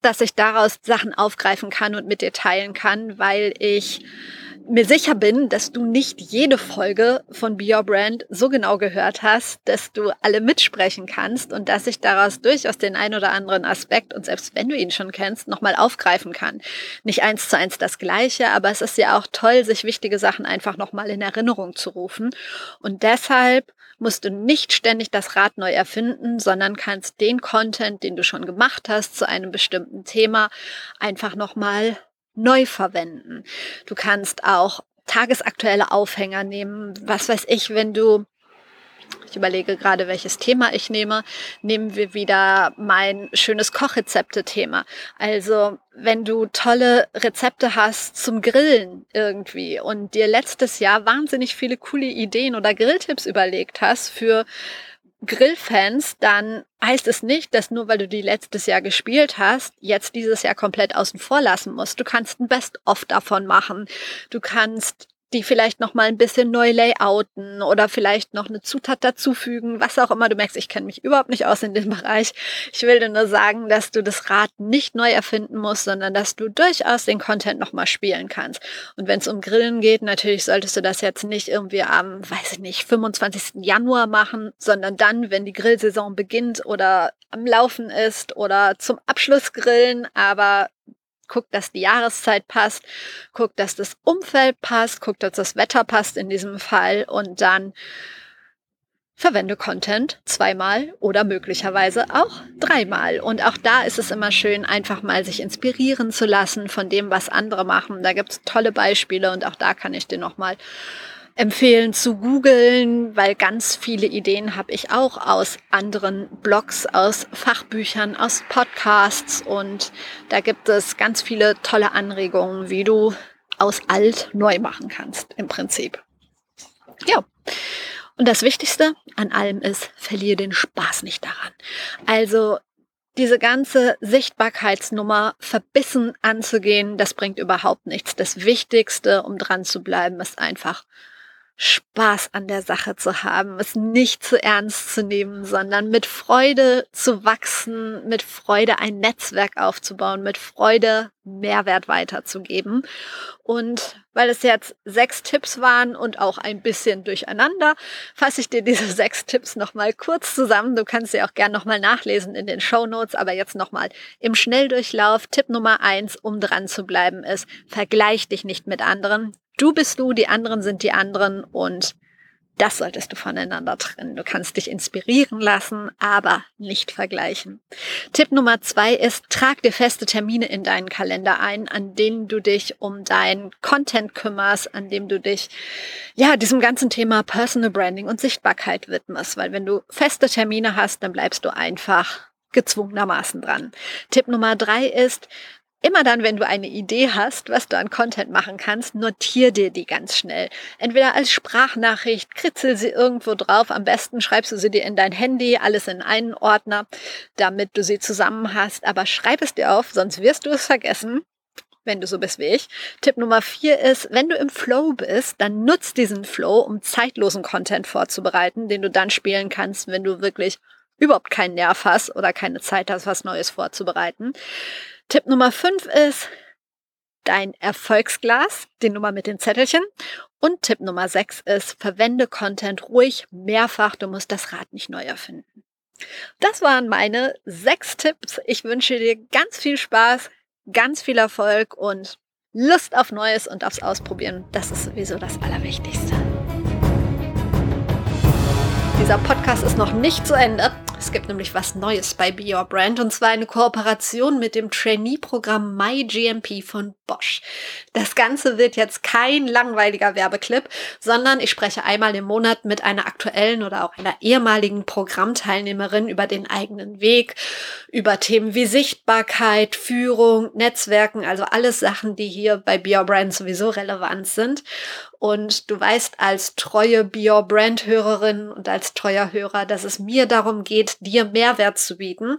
dass ich daraus Sachen aufgreifen kann und mit dir teilen kann, weil ich mir sicher bin, dass du nicht jede Folge von Be Your Brand so genau gehört hast, dass du alle mitsprechen kannst und dass ich daraus durchaus den ein oder anderen Aspekt und selbst wenn du ihn schon kennst, nochmal aufgreifen kann. Nicht eins zu eins das Gleiche, aber es ist ja auch toll, sich wichtige Sachen einfach nochmal in Erinnerung zu rufen. Und deshalb musst du nicht ständig das Rad neu erfinden, sondern kannst den Content, den du schon gemacht hast zu einem bestimmten Thema, einfach nochmal neu verwenden. Du kannst auch tagesaktuelle Aufhänger nehmen. Was weiß ich, wenn du ich überlege gerade, welches Thema ich nehme. Nehmen wir wieder mein schönes Kochrezepte-Thema. Also, wenn du tolle Rezepte hast zum Grillen irgendwie und dir letztes Jahr wahnsinnig viele coole Ideen oder Grilltipps überlegt hast für Grillfans, dann heißt es nicht, dass nur weil du die letztes Jahr gespielt hast, jetzt dieses Jahr komplett außen vor lassen musst. Du kannst ein Best-of davon machen. Du kannst die vielleicht noch mal ein bisschen neu layouten oder vielleicht noch eine Zutat dazufügen, was auch immer. Du merkst, ich kenne mich überhaupt nicht aus in dem Bereich. Ich will dir nur sagen, dass du das Rad nicht neu erfinden musst, sondern dass du durchaus den Content noch mal spielen kannst. Und wenn es um Grillen geht, natürlich solltest du das jetzt nicht irgendwie am, weiß ich nicht, 25. Januar machen, sondern dann, wenn die Grillsaison beginnt oder am Laufen ist oder zum Abschluss grillen. Aber guck, dass die Jahreszeit passt, guck, dass das Umfeld passt, guck, dass das Wetter passt in diesem Fall und dann verwende Content zweimal oder möglicherweise auch dreimal. Und auch da ist es immer schön, einfach mal sich inspirieren zu lassen von dem, was andere machen. Da gibt es tolle Beispiele und auch da kann ich dir nochmal empfehlen zu googeln, weil ganz viele Ideen habe ich auch aus anderen Blogs, aus Fachbüchern, aus Podcasts und da gibt es ganz viele tolle Anregungen, wie du aus alt neu machen kannst im Prinzip. Ja. Und das Wichtigste an allem ist, verliere den Spaß nicht daran. Also diese ganze Sichtbarkeitsnummer verbissen anzugehen, das bringt überhaupt nichts. Das Wichtigste, um dran zu bleiben, ist einfach Spaß an der Sache zu haben, es nicht zu ernst zu nehmen, sondern mit Freude zu wachsen, mit Freude ein Netzwerk aufzubauen, mit Freude Mehrwert weiterzugeben. Und weil es jetzt sechs Tipps waren und auch ein bisschen durcheinander, fasse ich dir diese sechs Tipps nochmal kurz zusammen. Du kannst sie auch gern nochmal nachlesen in den Show Notes, aber jetzt nochmal im Schnelldurchlauf. Tipp Nummer eins, um dran zu bleiben, ist, vergleich dich nicht mit anderen. Du bist du, die anderen sind die anderen und das solltest du voneinander trennen. Du kannst dich inspirieren lassen, aber nicht vergleichen. Tipp Nummer zwei ist, trag dir feste Termine in deinen Kalender ein, an denen du dich um deinen Content kümmerst, an dem du dich, ja, diesem ganzen Thema Personal Branding und Sichtbarkeit widmest. Weil wenn du feste Termine hast, dann bleibst du einfach gezwungenermaßen dran. Tipp Nummer drei ist, Immer dann, wenn du eine Idee hast, was du an Content machen kannst, notier dir die ganz schnell. Entweder als Sprachnachricht, kritzel sie irgendwo drauf. Am besten schreibst du sie dir in dein Handy, alles in einen Ordner, damit du sie zusammen hast. Aber schreib es dir auf, sonst wirst du es vergessen wenn du so bist wie ich. Tipp Nummer vier ist, wenn du im Flow bist, dann nutz diesen Flow, um zeitlosen Content vorzubereiten, den du dann spielen kannst, wenn du wirklich überhaupt keinen Nerv hast oder keine Zeit hast, was Neues vorzubereiten. Tipp Nummer 5 ist dein Erfolgsglas, die Nummer mit den Zettelchen. Und Tipp Nummer 6 ist, verwende Content ruhig mehrfach. Du musst das Rad nicht neu erfinden. Das waren meine sechs Tipps. Ich wünsche dir ganz viel Spaß, ganz viel Erfolg und Lust auf Neues und aufs Ausprobieren. Das ist sowieso das Allerwichtigste. Dieser Podcast ist noch nicht zu Ende. Es gibt nämlich was Neues bei Be Your Brand und zwar eine Kooperation mit dem Trainee-Programm MyGMP von Bosch. Das Ganze wird jetzt kein langweiliger Werbeclip, sondern ich spreche einmal im Monat mit einer aktuellen oder auch einer ehemaligen Programmteilnehmerin über den eigenen Weg, über Themen wie Sichtbarkeit, Führung, Netzwerken, also alles Sachen, die hier bei Be Your Brand sowieso relevant sind. Und du weißt als treue Be Your Brand Hörerin und als treuer Hörer, dass es mir darum geht, dir Mehrwert zu bieten.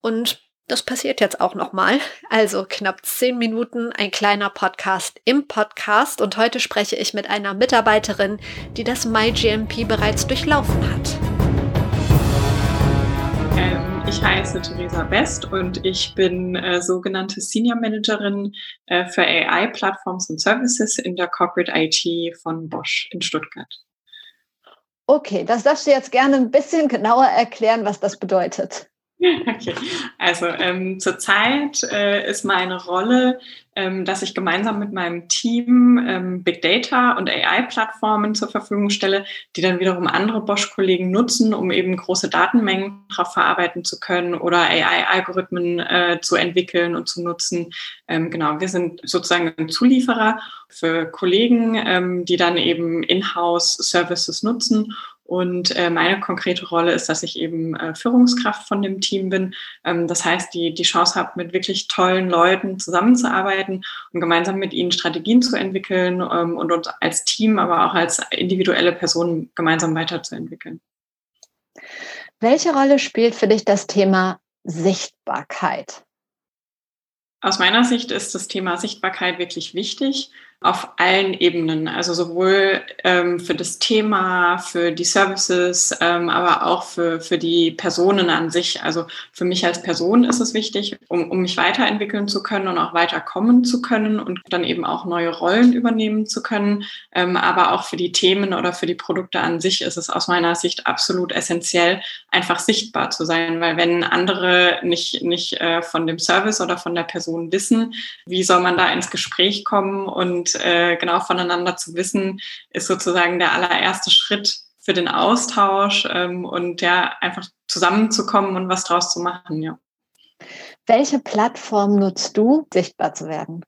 Und das passiert jetzt auch nochmal. Also knapp zehn Minuten ein kleiner Podcast im Podcast. Und heute spreche ich mit einer Mitarbeiterin, die das MyGMP bereits durchlaufen hat. Ich heiße Theresa Best und ich bin äh, sogenannte Senior Managerin äh, für AI Plattforms und Services in der Corporate IT von Bosch in Stuttgart. Okay, das darfst du jetzt gerne ein bisschen genauer erklären, was das bedeutet. Okay, also ähm, zurzeit äh, ist meine Rolle, ähm, dass ich gemeinsam mit meinem Team ähm, Big Data und AI-Plattformen zur Verfügung stelle, die dann wiederum andere Bosch-Kollegen nutzen, um eben große Datenmengen darauf verarbeiten zu können oder AI-Algorithmen äh, zu entwickeln und zu nutzen. Ähm, genau, wir sind sozusagen ein Zulieferer für Kollegen, ähm, die dann eben In-house Services nutzen und äh, meine konkrete Rolle ist, dass ich eben äh, Führungskraft von dem Team bin. Ähm, das heißt, die die Chance habe, mit wirklich tollen Leuten zusammenzuarbeiten und gemeinsam mit ihnen Strategien zu entwickeln ähm, und uns als Team, aber auch als individuelle Personen gemeinsam weiterzuentwickeln. Welche Rolle spielt für dich das Thema Sichtbarkeit? Aus meiner Sicht ist das Thema Sichtbarkeit wirklich wichtig auf allen Ebenen, also sowohl ähm, für das Thema, für die Services, ähm, aber auch für, für die Personen an sich. Also für mich als Person ist es wichtig, um, um mich weiterentwickeln zu können und auch weiterkommen zu können und dann eben auch neue Rollen übernehmen zu können. Ähm, aber auch für die Themen oder für die Produkte an sich ist es aus meiner Sicht absolut essentiell, einfach sichtbar zu sein, weil wenn andere nicht, nicht äh, von dem Service oder von der Person wissen, wie soll man da ins Gespräch kommen und äh, genau voneinander zu wissen, ist sozusagen der allererste Schritt für den Austausch ähm, und ja, einfach zusammenzukommen und was draus zu machen, ja. Welche Plattform nutzt du, sichtbar zu werden?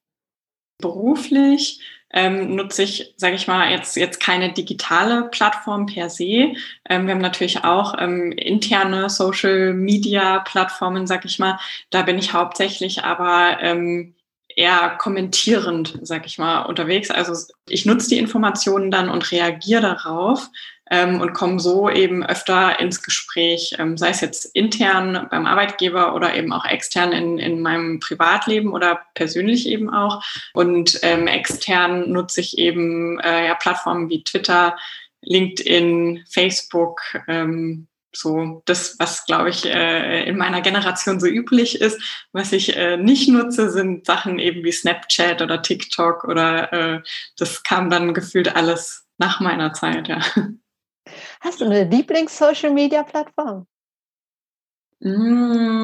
Beruflich ähm, nutze ich, sage ich mal, jetzt, jetzt keine digitale Plattform per se. Ähm, wir haben natürlich auch ähm, interne Social-Media-Plattformen, sage ich mal. Da bin ich hauptsächlich aber ähm, eher kommentierend, sag ich mal, unterwegs. Also ich nutze die Informationen dann und reagiere darauf ähm, und komme so eben öfter ins Gespräch, ähm, sei es jetzt intern beim Arbeitgeber oder eben auch extern in, in meinem Privatleben oder persönlich eben auch. Und ähm, extern nutze ich eben äh, ja, Plattformen wie Twitter, LinkedIn, Facebook, ähm, so das, was glaube ich äh, in meiner Generation so üblich ist. Was ich äh, nicht nutze, sind Sachen eben wie Snapchat oder TikTok oder äh, das kam dann gefühlt alles nach meiner Zeit, ja. Hast du eine Lieblings-Social-Media-Plattform? Mm,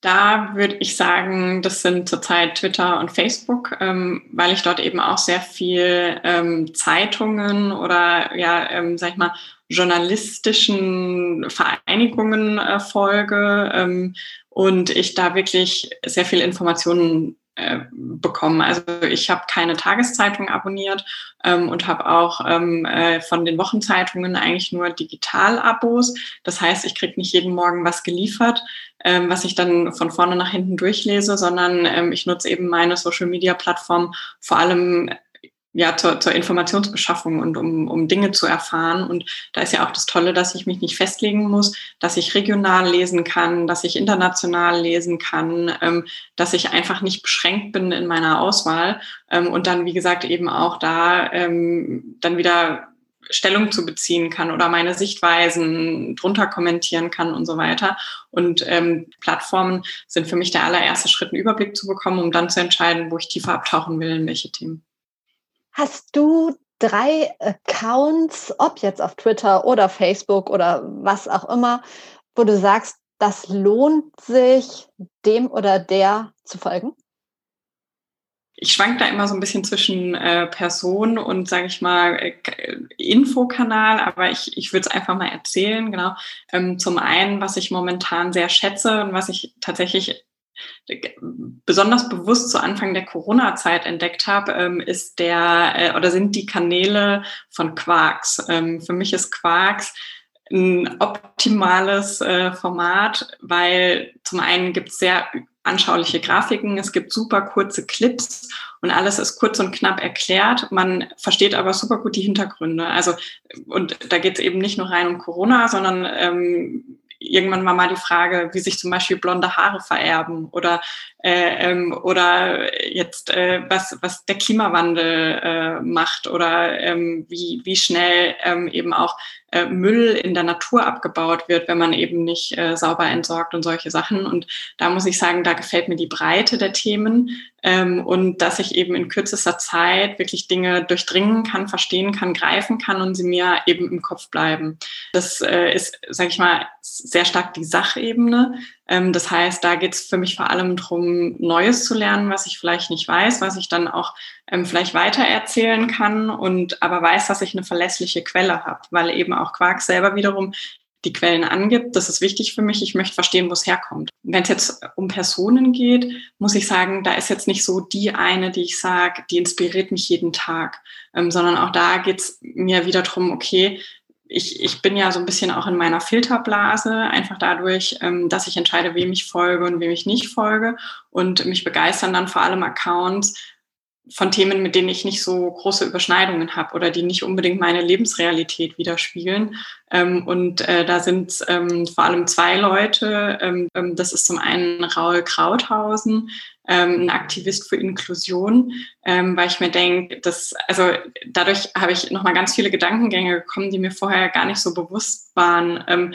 da würde ich sagen, das sind zurzeit Twitter und Facebook, ähm, weil ich dort eben auch sehr viel ähm, Zeitungen oder ja, ähm, sag ich mal, journalistischen Vereinigungen äh, folge ähm, und ich da wirklich sehr viel Informationen äh, bekommen. Also ich habe keine Tageszeitung abonniert ähm, und habe auch ähm, äh, von den Wochenzeitungen eigentlich nur Digital-Abos. Das heißt, ich kriege nicht jeden Morgen was geliefert, ähm, was ich dann von vorne nach hinten durchlese, sondern ähm, ich nutze eben meine Social-Media-Plattform vor allem ja, zur, zur Informationsbeschaffung und um, um Dinge zu erfahren. Und da ist ja auch das Tolle, dass ich mich nicht festlegen muss, dass ich regional lesen kann, dass ich international lesen kann, ähm, dass ich einfach nicht beschränkt bin in meiner Auswahl ähm, und dann, wie gesagt, eben auch da ähm, dann wieder Stellung zu beziehen kann oder meine Sichtweisen drunter kommentieren kann und so weiter. Und ähm, Plattformen sind für mich der allererste Schritt, einen Überblick zu bekommen, um dann zu entscheiden, wo ich tiefer abtauchen will, in welche Themen. Hast du drei Accounts, ob jetzt auf Twitter oder Facebook oder was auch immer, wo du sagst, das lohnt sich, dem oder der zu folgen? Ich schwank da immer so ein bisschen zwischen äh, Person und, sage ich mal, äh, Infokanal, aber ich, ich würde es einfach mal erzählen. Genau. Ähm, zum einen, was ich momentan sehr schätze und was ich tatsächlich besonders bewusst zu Anfang der Corona-Zeit entdeckt habe, ähm, ist der äh, oder sind die Kanäle von Quarks. Ähm, für mich ist Quarks ein optimales äh, Format, weil zum einen gibt es sehr anschauliche Grafiken, es gibt super kurze Clips und alles ist kurz und knapp erklärt. Man versteht aber super gut die Hintergründe. Also, und da geht es eben nicht nur rein um Corona, sondern ähm, irgendwann war mal die Frage, wie sich zum Beispiel blonde Haare vererben oder äh, ähm, oder jetzt äh, was was der Klimawandel äh, macht oder ähm, wie wie schnell ähm, eben auch äh, Müll in der Natur abgebaut wird, wenn man eben nicht äh, sauber entsorgt und solche Sachen. Und da muss ich sagen, da gefällt mir die Breite der Themen ähm, und dass ich eben in kürzester Zeit wirklich Dinge durchdringen kann, verstehen kann, greifen kann und sie mir eben im Kopf bleiben. Das äh, ist, sage ich mal, sehr stark die Sachebene. Ähm, das heißt, da geht es für mich vor allem darum, Neues zu lernen, was ich vielleicht nicht weiß, was ich dann auch ähm, vielleicht weitererzählen kann und aber weiß, dass ich eine verlässliche Quelle habe, weil eben auch Quark selber wiederum die Quellen angibt. Das ist wichtig für mich. Ich möchte verstehen, wo es herkommt. Wenn es jetzt um Personen geht, muss ich sagen, da ist jetzt nicht so die eine, die ich sage, die inspiriert mich jeden Tag, ähm, sondern auch da geht es mir wieder darum, okay, ich, ich bin ja so ein bisschen auch in meiner Filterblase, einfach dadurch, ähm, dass ich entscheide, wem ich folge und wem ich nicht folge. Und mich begeistern dann vor allem Accounts von Themen, mit denen ich nicht so große Überschneidungen habe oder die nicht unbedingt meine Lebensrealität widerspiegeln. Ähm, und äh, da sind ähm, vor allem zwei Leute. Das ist zum einen Raul Krauthausen, ähm, ein Aktivist für Inklusion, ähm, weil ich mir denke, dass, also dadurch habe ich nochmal ganz viele Gedankengänge gekommen, die mir vorher gar nicht so bewusst waren. Ähm,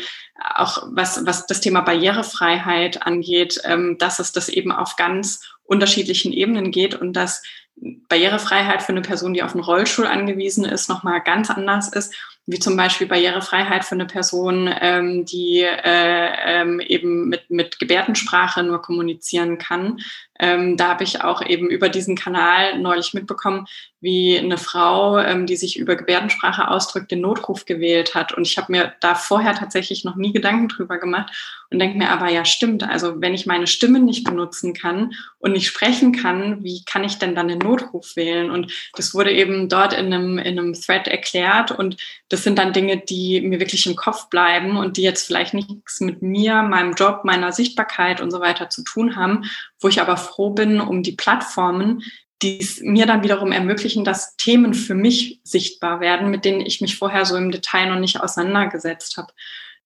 auch was, was das Thema Barrierefreiheit angeht, ähm, dass es das eben auf ganz unterschiedlichen Ebenen geht und dass Barrierefreiheit für eine Person, die auf einen Rollstuhl angewiesen ist, nochmal ganz anders ist wie zum Beispiel Barrierefreiheit für eine Person, ähm, die äh, ähm, eben mit, mit Gebärdensprache nur kommunizieren kann. Ähm, da habe ich auch eben über diesen Kanal neulich mitbekommen, wie eine Frau, ähm, die sich über Gebärdensprache ausdrückt, den Notruf gewählt hat. Und ich habe mir da vorher tatsächlich noch nie Gedanken drüber gemacht und denke mir aber, ja stimmt, also wenn ich meine Stimme nicht benutzen kann und nicht sprechen kann, wie kann ich denn dann den Notruf wählen? Und das wurde eben dort in einem, in einem Thread erklärt und das sind dann Dinge, die mir wirklich im Kopf bleiben und die jetzt vielleicht nichts mit mir, meinem Job, meiner Sichtbarkeit und so weiter zu tun haben, wo ich aber froh bin um die Plattformen, die es mir dann wiederum ermöglichen, dass Themen für mich sichtbar werden, mit denen ich mich vorher so im Detail noch nicht auseinandergesetzt habe.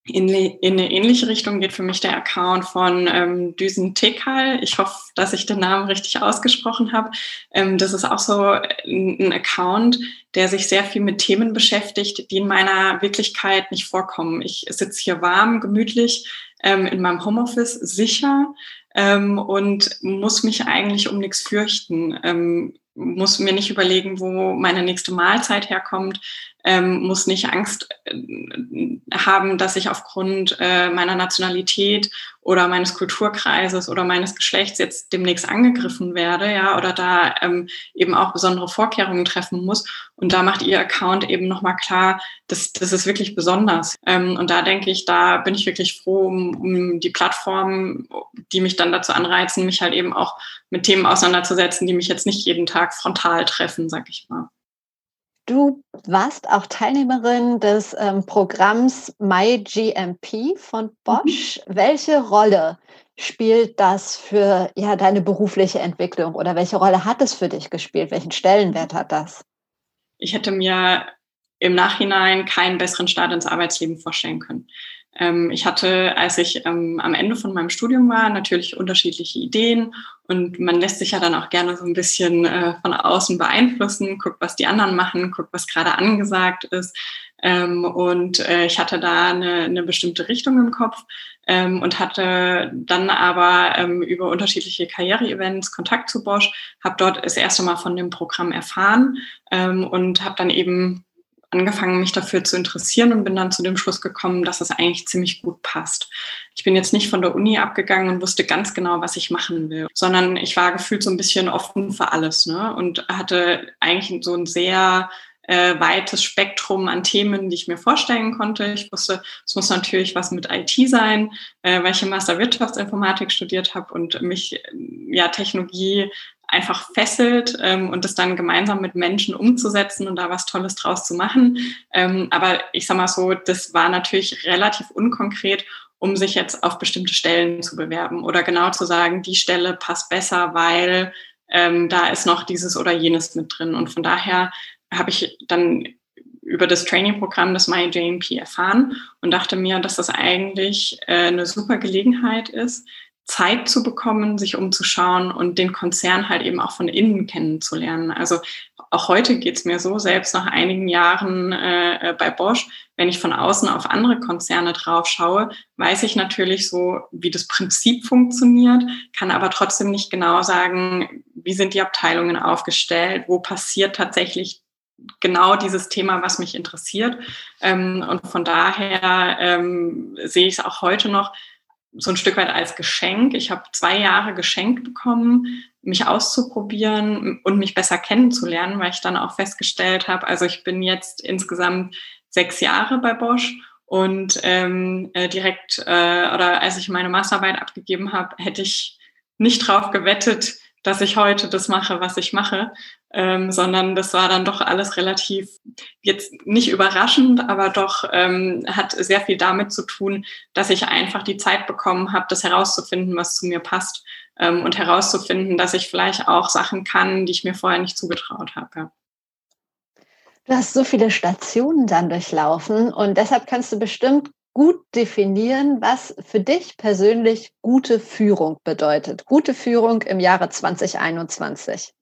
In, in eine ähnliche Richtung geht für mich der Account von ähm, Düsen Tekal. Ich hoffe, dass ich den Namen richtig ausgesprochen habe. Ähm, das ist auch so ein, ein Account, der sich sehr viel mit Themen beschäftigt, die in meiner Wirklichkeit nicht vorkommen. Ich sitze hier warm, gemütlich ähm, in meinem Homeoffice, sicher ähm, und muss mich eigentlich um nichts fürchten. Ähm, muss mir nicht überlegen, wo meine nächste Mahlzeit herkommt, ähm, muss nicht Angst äh, haben, dass ich aufgrund äh, meiner Nationalität oder meines Kulturkreises oder meines Geschlechts jetzt demnächst angegriffen werde, ja, oder da ähm, eben auch besondere Vorkehrungen treffen muss. Und da macht ihr Account eben nochmal klar, das, das ist wirklich besonders. Ähm, und da denke ich, da bin ich wirklich froh um, um die Plattformen, die mich dann dazu anreizen, mich halt eben auch mit Themen auseinanderzusetzen, die mich jetzt nicht jeden Tag frontal treffen, sag ich mal. Du warst auch Teilnehmerin des ähm, Programms MyGMP von. Bosch. Mhm. Welche Rolle spielt das für ja, deine berufliche Entwicklung oder welche Rolle hat es für dich gespielt? Welchen Stellenwert hat das? Ich hätte mir im Nachhinein keinen besseren Start ins Arbeitsleben vorstellen können. Ähm, ich hatte, als ich ähm, am Ende von meinem Studium war, natürlich unterschiedliche Ideen und man lässt sich ja dann auch gerne so ein bisschen äh, von außen beeinflussen, guckt, was die anderen machen, guckt, was gerade angesagt ist. Ähm, und äh, ich hatte da eine, eine bestimmte Richtung im Kopf ähm, und hatte dann aber ähm, über unterschiedliche Karriere-Events Kontakt zu Bosch, habe dort das erste Mal von dem Programm erfahren ähm, und habe dann eben angefangen, mich dafür zu interessieren und bin dann zu dem Schluss gekommen, dass es eigentlich ziemlich gut passt. Ich bin jetzt nicht von der Uni abgegangen und wusste ganz genau, was ich machen will, sondern ich war gefühlt so ein bisschen offen für alles ne? und hatte eigentlich so ein sehr äh, weites Spektrum an Themen, die ich mir vorstellen konnte. Ich wusste, es muss natürlich was mit IT sein, äh, weil ich im Master Wirtschaftsinformatik studiert habe und mich ja Technologie einfach fesselt ähm, und das dann gemeinsam mit Menschen umzusetzen und da was Tolles draus zu machen. Ähm, aber ich sag mal so, das war natürlich relativ unkonkret, um sich jetzt auf bestimmte Stellen zu bewerben oder genau zu sagen, die Stelle passt besser, weil ähm, da ist noch dieses oder jenes mit drin. Und von daher habe ich dann über das Trainingprogramm des MyJMP erfahren und dachte mir, dass das eigentlich äh, eine super Gelegenheit ist, Zeit zu bekommen, sich umzuschauen und den Konzern halt eben auch von innen kennenzulernen. Also auch heute geht's mir so, selbst nach einigen Jahren äh, bei Bosch, wenn ich von außen auf andere Konzerne drauf schaue, weiß ich natürlich so, wie das Prinzip funktioniert, kann aber trotzdem nicht genau sagen, wie sind die Abteilungen aufgestellt, wo passiert tatsächlich genau dieses Thema, was mich interessiert. Ähm, und von daher ähm, sehe ich es auch heute noch so ein Stück weit als Geschenk. Ich habe zwei Jahre geschenkt bekommen, mich auszuprobieren und mich besser kennenzulernen, weil ich dann auch festgestellt habe, also ich bin jetzt insgesamt sechs Jahre bei Bosch und ähm, äh, direkt äh, oder als ich meine Masterarbeit abgegeben habe, hätte ich nicht drauf gewettet, dass ich heute das mache, was ich mache, ähm, sondern das war dann doch alles relativ jetzt nicht überraschend, aber doch ähm, hat sehr viel damit zu tun, dass ich einfach die Zeit bekommen habe, das herauszufinden, was zu mir passt ähm, und herauszufinden, dass ich vielleicht auch Sachen kann, die ich mir vorher nicht zugetraut habe. Du hast so viele Stationen dann durchlaufen und deshalb kannst du bestimmt gut definieren, was für dich persönlich gute Führung bedeutet. Gute Führung im Jahre 2021.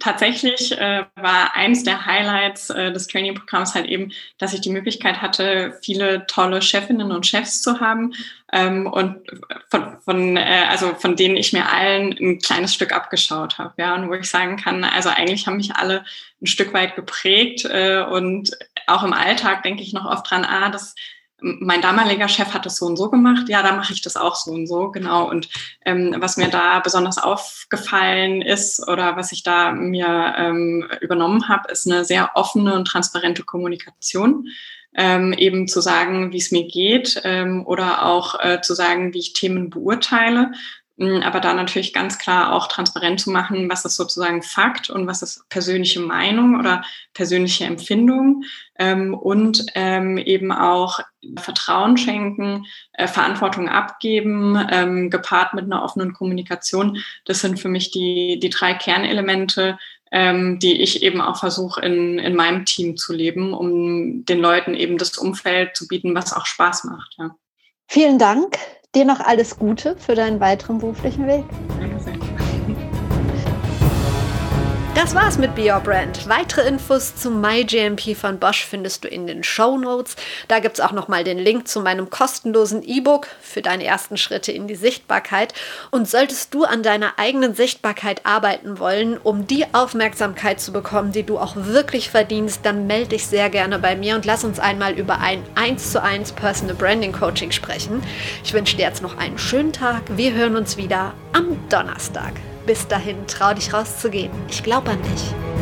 Tatsächlich äh, war eins der Highlights äh, des Training-Programms halt eben, dass ich die Möglichkeit hatte, viele tolle Chefinnen und Chefs zu haben ähm, und von, von äh, also von denen ich mir allen ein kleines Stück abgeschaut habe, ja, und wo ich sagen kann, also eigentlich haben mich alle ein Stück weit geprägt äh, und auch im Alltag denke ich noch oft dran, ah, das mein damaliger Chef hat das so und so gemacht, ja, da mache ich das auch so und so, genau. Und ähm, was mir da besonders aufgefallen ist oder was ich da mir ähm, übernommen habe, ist eine sehr offene und transparente Kommunikation. Ähm, eben zu sagen, wie es mir geht ähm, oder auch äh, zu sagen, wie ich Themen beurteile aber da natürlich ganz klar auch transparent zu machen, was ist sozusagen Fakt und was ist persönliche Meinung oder persönliche Empfindung ähm, und ähm, eben auch Vertrauen schenken, äh, Verantwortung abgeben, ähm, gepaart mit einer offenen Kommunikation. Das sind für mich die, die drei Kernelemente, ähm, die ich eben auch versuche in, in meinem Team zu leben, um den Leuten eben das Umfeld zu bieten, was auch Spaß macht. Ja. Vielen Dank. Dir noch alles Gute für deinen weiteren beruflichen Weg. Danke sehr. Das war's mit Be Your Brand. Weitere Infos zu MyGMP von Bosch findest du in den Show Notes. Da gibt's auch nochmal den Link zu meinem kostenlosen E-Book für deine ersten Schritte in die Sichtbarkeit. Und solltest du an deiner eigenen Sichtbarkeit arbeiten wollen, um die Aufmerksamkeit zu bekommen, die du auch wirklich verdienst, dann melde dich sehr gerne bei mir und lass uns einmal über ein 1 zu 1 Personal Branding Coaching sprechen. Ich wünsche dir jetzt noch einen schönen Tag. Wir hören uns wieder am Donnerstag. Bis dahin, trau dich rauszugehen. Ich glaube an dich.